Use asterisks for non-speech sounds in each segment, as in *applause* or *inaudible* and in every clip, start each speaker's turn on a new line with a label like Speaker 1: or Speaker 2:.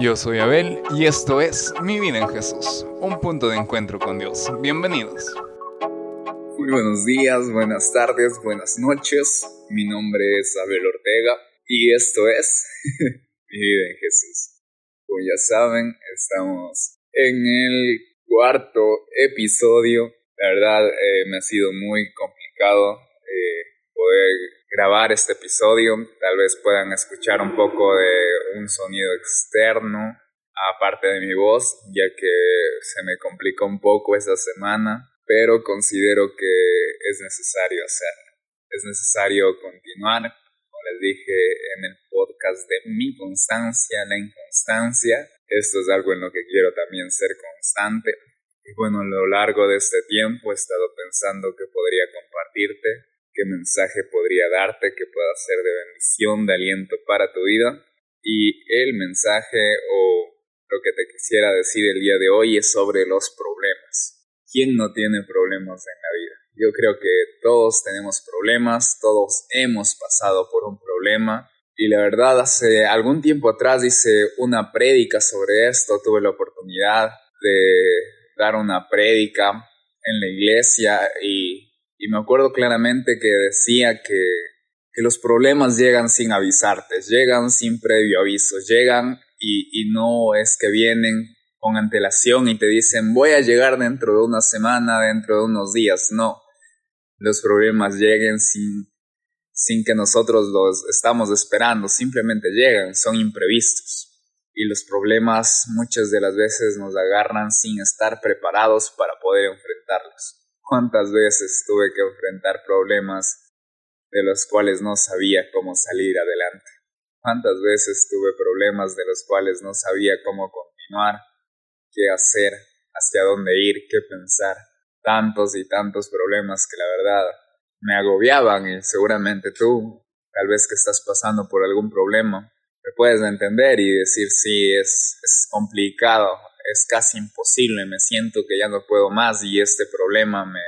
Speaker 1: Yo soy Abel y esto es Mi vida en Jesús, un punto de encuentro con Dios. Bienvenidos.
Speaker 2: Muy buenos días, buenas tardes, buenas noches. Mi nombre es Abel Ortega y esto es *laughs* Mi vida en Jesús. Como ya saben, estamos en el cuarto episodio. La verdad eh, me ha sido muy complicado eh, poder grabar este episodio. Tal vez puedan escuchar un poco de un sonido externo, aparte de mi voz, ya que se me complicó un poco esta semana, pero considero que es necesario hacerlo. Es necesario continuar, como les dije en el podcast de mi constancia, la inconstancia. Esto es algo en lo que quiero también ser constante. Y bueno, a lo largo de este tiempo he estado pensando que podría compartirte qué mensaje podría darte que pueda ser de bendición, de aliento para tu vida. Y el mensaje o lo que te quisiera decir el día de hoy es sobre los problemas. ¿Quién no tiene problemas en la vida? Yo creo que todos tenemos problemas, todos hemos pasado por un problema. Y la verdad, hace algún tiempo atrás hice una prédica sobre esto, tuve la oportunidad de dar una prédica en la iglesia y y me acuerdo claramente que decía que, que los problemas llegan sin avisarte, llegan sin previo aviso, llegan y, y no es que vienen con antelación y te dicen voy a llegar dentro de una semana, dentro de unos días, no. Los problemas lleguen sin, sin que nosotros los estamos esperando, simplemente llegan, son imprevistos. Y los problemas muchas de las veces nos agarran sin estar preparados para poder enfrentarlos cuántas veces tuve que enfrentar problemas de los cuales no sabía cómo salir adelante. Cuántas veces tuve problemas de los cuales no sabía cómo continuar, qué hacer, hacia dónde ir, qué pensar. Tantos y tantos problemas que la verdad me agobiaban y seguramente tú, tal vez que estás pasando por algún problema, me puedes entender y decir sí, es, es complicado, es casi imposible, me siento que ya no puedo más y este problema me,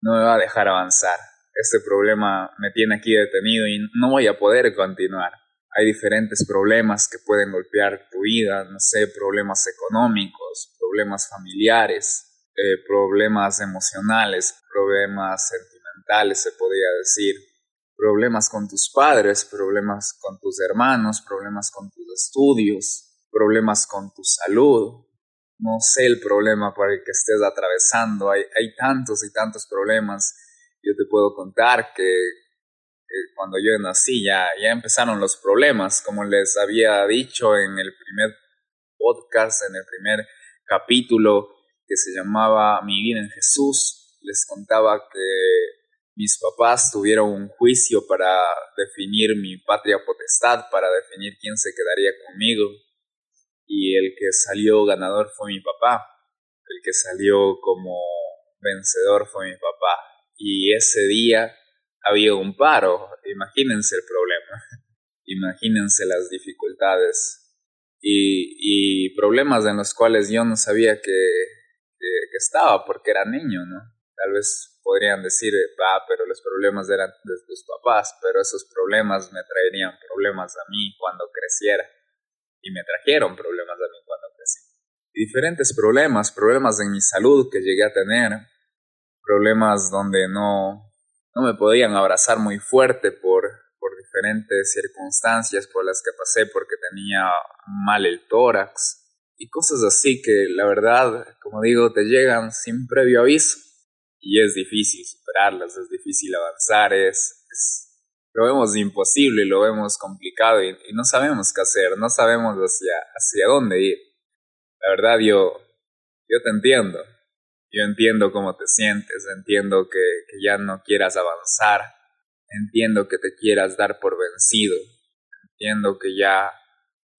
Speaker 2: no me va a dejar avanzar. Este problema me tiene aquí detenido y no voy a poder continuar. Hay diferentes problemas que pueden golpear tu vida, no sé, problemas económicos, problemas familiares, eh, problemas emocionales, problemas sentimentales, se podría decir, problemas con tus padres, problemas con tus hermanos, problemas con tus estudios, problemas con tu salud, no sé el problema por el que estés atravesando, hay, hay tantos y tantos problemas. Yo te puedo contar que cuando yo nací ya, ya empezaron los problemas, como les había dicho en el primer podcast, en el primer capítulo que se llamaba Mi vida en Jesús, les contaba que mis papás tuvieron un juicio para definir mi patria potestad, para definir quién se quedaría conmigo y el que salió ganador fue mi papá. El que salió como vencedor fue mi papá. Y ese día había un paro. Imagínense el problema. *laughs* Imagínense las dificultades y, y, problemas en los cuales yo no sabía que, que, estaba porque era niño, ¿no? Tal vez podrían decir, ah, pero los problemas eran de tus papás, pero esos problemas me traerían problemas a mí cuando creciera y me trajeron problemas a mí cuando crecí. Diferentes problemas, problemas en mi salud que llegué a tener, problemas donde no, no me podían abrazar muy fuerte por, por diferentes circunstancias por las que pasé porque tenía mal el tórax y cosas así que la verdad, como digo, te llegan sin previo aviso y es difícil superarlas, es difícil avanzar, es, es lo vemos imposible, lo vemos complicado y, no sabemos qué hacer, no sabemos hacia, hacia dónde ir. La verdad yo, yo te entiendo, yo entiendo cómo te sientes, entiendo que, que ya no quieras avanzar, entiendo que te quieras dar por vencido, entiendo que ya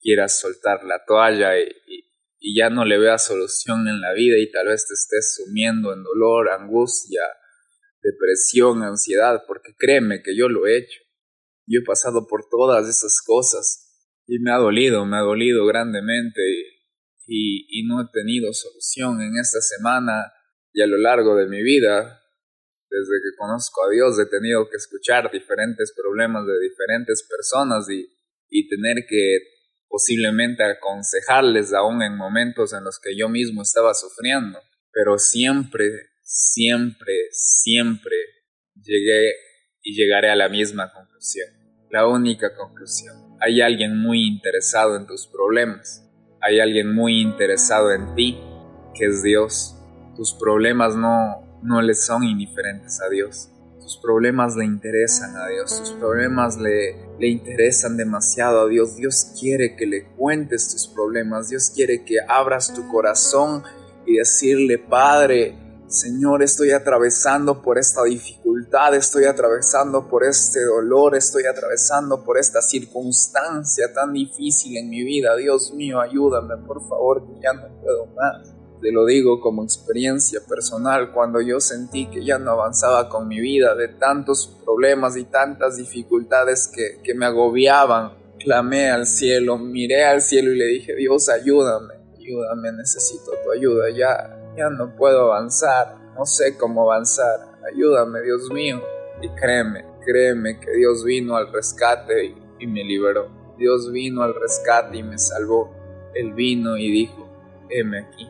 Speaker 2: quieras soltar la toalla y, y ya no le veas solución en la vida y tal vez te estés sumiendo en dolor, angustia, depresión, ansiedad, porque créeme que yo lo he hecho. Yo he pasado por todas esas cosas y me ha dolido, me ha dolido grandemente y, y, no he tenido solución en esta semana y a lo largo de mi vida. Desde que conozco a Dios he tenido que escuchar diferentes problemas de diferentes personas y, y tener que posiblemente aconsejarles aún en momentos en los que yo mismo estaba sufriendo, pero siempre, siempre, siempre llegué y llegaré a la misma conclusión, la única conclusión. Hay alguien muy interesado en tus problemas, hay alguien muy interesado en ti, que es Dios. Tus problemas no, no le son indiferentes a Dios. Tus problemas le interesan a Dios, tus problemas le, le interesan demasiado a Dios. Dios quiere que le cuentes tus problemas, Dios quiere que abras tu corazón y decirle, Padre, Señor, estoy atravesando por esta dificultad, estoy atravesando por este dolor, estoy atravesando por esta circunstancia tan difícil en mi vida. Dios mío, ayúdame, por favor, que ya no puedo más. Te lo digo como experiencia personal, cuando yo sentí que ya no avanzaba con mi vida, de tantos problemas y tantas dificultades que, que me agobiaban, clamé al cielo, miré al cielo y le dije, Dios, ayúdame, ayúdame, necesito tu ayuda, ya, ya no puedo avanzar, no sé cómo avanzar, ayúdame Dios mío. Y créeme, créeme que Dios vino al rescate y, me liberó. Dios vino al rescate y me salvó. Él vino y dijo, heme aquí.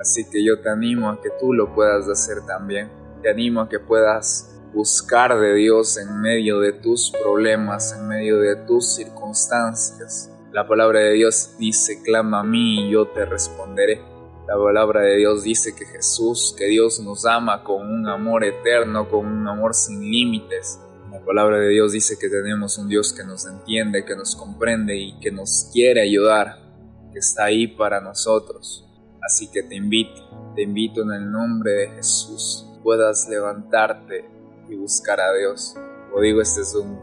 Speaker 2: Así que yo te animo a que tú lo puedas hacer también. Te animo a que puedas buscar de Dios en medio de tus problemas, en medio de tus circunstancias. La palabra de Dios dice, clama a mí y yo te responderé. La palabra de Dios dice que Jesús, que Dios nos ama con un amor eterno, con un amor sin límites. La palabra de Dios dice que tenemos un Dios que nos entiende, que nos comprende y que nos quiere ayudar, que está ahí para nosotros. Así que te invito, te invito en el nombre de Jesús, puedas levantarte y buscar a Dios. Como digo, este es un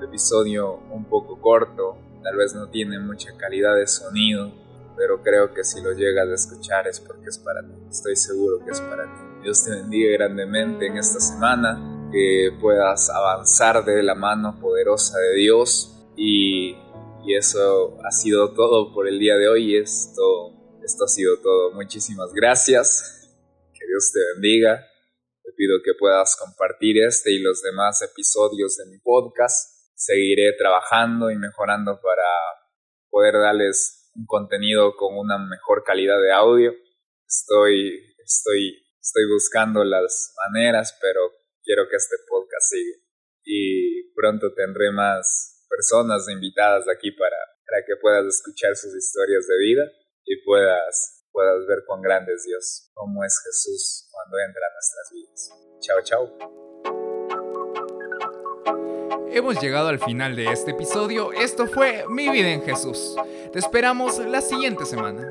Speaker 2: episodio un poco corto, tal vez no tiene mucha calidad de sonido, pero creo que si lo llegas a escuchar es porque es para ti. Estoy seguro que es para ti. Dios te bendiga grandemente en esta semana, que puedas avanzar de la mano poderosa de Dios y, y eso ha sido todo por el día de hoy. Esto, esto ha sido todo. Muchísimas gracias. Que Dios te bendiga. Te pido que puedas compartir este y los demás episodios de mi podcast. Seguiré trabajando y mejorando para poder darles un contenido con una mejor calidad de audio. Estoy, estoy, estoy buscando las maneras, pero quiero que este podcast siga. Y pronto tendré más personas invitadas aquí para, para que puedas escuchar sus historias de vida y puedas, puedas ver cuán grande es Dios, cómo es Jesús cuando entra a nuestras vidas. Chao, chao.
Speaker 1: Hemos llegado al final de este episodio. Esto fue Mi vida en Jesús. Te esperamos la siguiente semana.